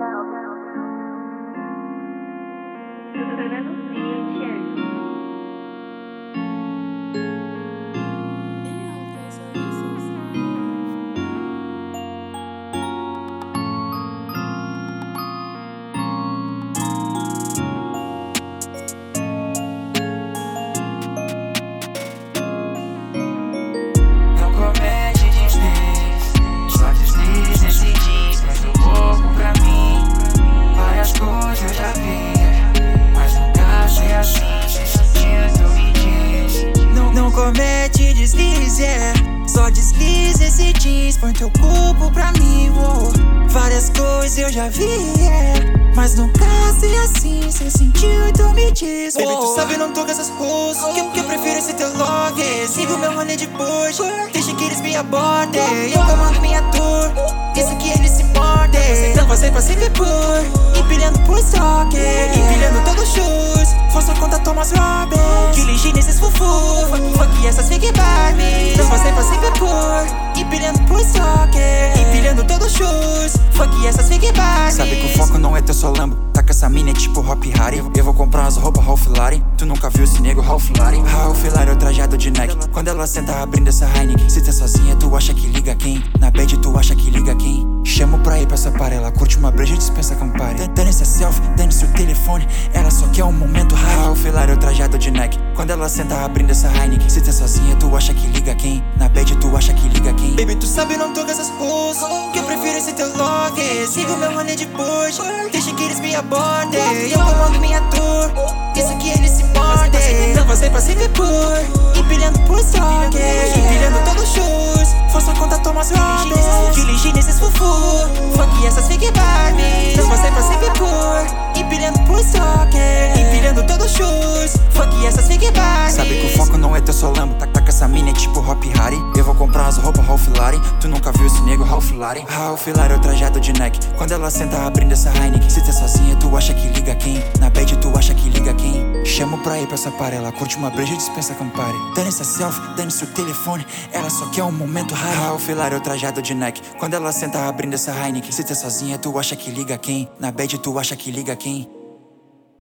Não comete deslize, é. Só deslize esse jeans, põe teu corpo pra mim, uou. Várias coisas eu já vi, é. Mas nunca sei assim, cê sentiu, então me diz. Baby, tu sabe, não toca essas ruas. Que, que eu prefiro esse teu love. Sigo meu rolê depois. Deixa que eles me abordem. Eu comando minha tour. Isso que eles se mordem. Não passei pra sempre por. Empilhando por estoque. Empilhando todos os shoes. Força conta Thomas Robin. Fuck essas fake Barbie. Não passei pra sempre por. Empilhando por estoque. Empilhando todos os shoes. Fuck essas fake Barbie. Sabe que o foco não é teu só lambo Tá com essa mina é tipo Hop Harry Eu vou comprar umas roupas Ralph Lauren Tu nunca viu esse nego Ralph Lauren Ralph Lauren é o trajado de Nike Quando ela senta abrindo essa Heineken Se tá sozinha tu acha que liga quem? Na bad tu acha que liga quem? Parela Curte uma breja dispensa Campari Dando essa selfie, dando seu telefone Ela só quer um momento high Ralph Lauren é o trajado de Nike Quando ela senta abrindo essa Heineken Se tá sozinha tu acha que liga quem? Na bad tu acha que liga quem? Baby, tu sabe, não toca essas ruas. Que eu prefiro esse teu love. Sigo meu rolê depois. Deixa que eles me abordem. Eu comando minha tour. Isso que eles se mordem. Não passei pra sempre por. Empilhando por estoque. Empilhando todos Fuck essas fake Barbie. Não passei pra sempre por. Empilhando por estoque. Empilhando todos os shoes. Fuck essas fake Barbie. Sabe que o foco não é teu Tá, tá com essa mina é tipo Hop Harry Eu vou comprar umas roupas Ralph Lauren Tu nunca viu esse nego Ralph Lauren Ralph Lauren é o trajado de Nike Quando ela senta abrindo essa Heineken Se tá sozinha tu acha que liga quem? Na bad tu acha que liga pra ir pra essa parela. Curte uma breja e dispensa Campari Dando essa selfie, dando seu telefone. Ela só quer um momento high Ralph Lauren é o trajado de Nike. Quando ela senta abrindo essa Heineken. Se tá sozinha tu acha que liga quem? Na bad tu acha que liga quem?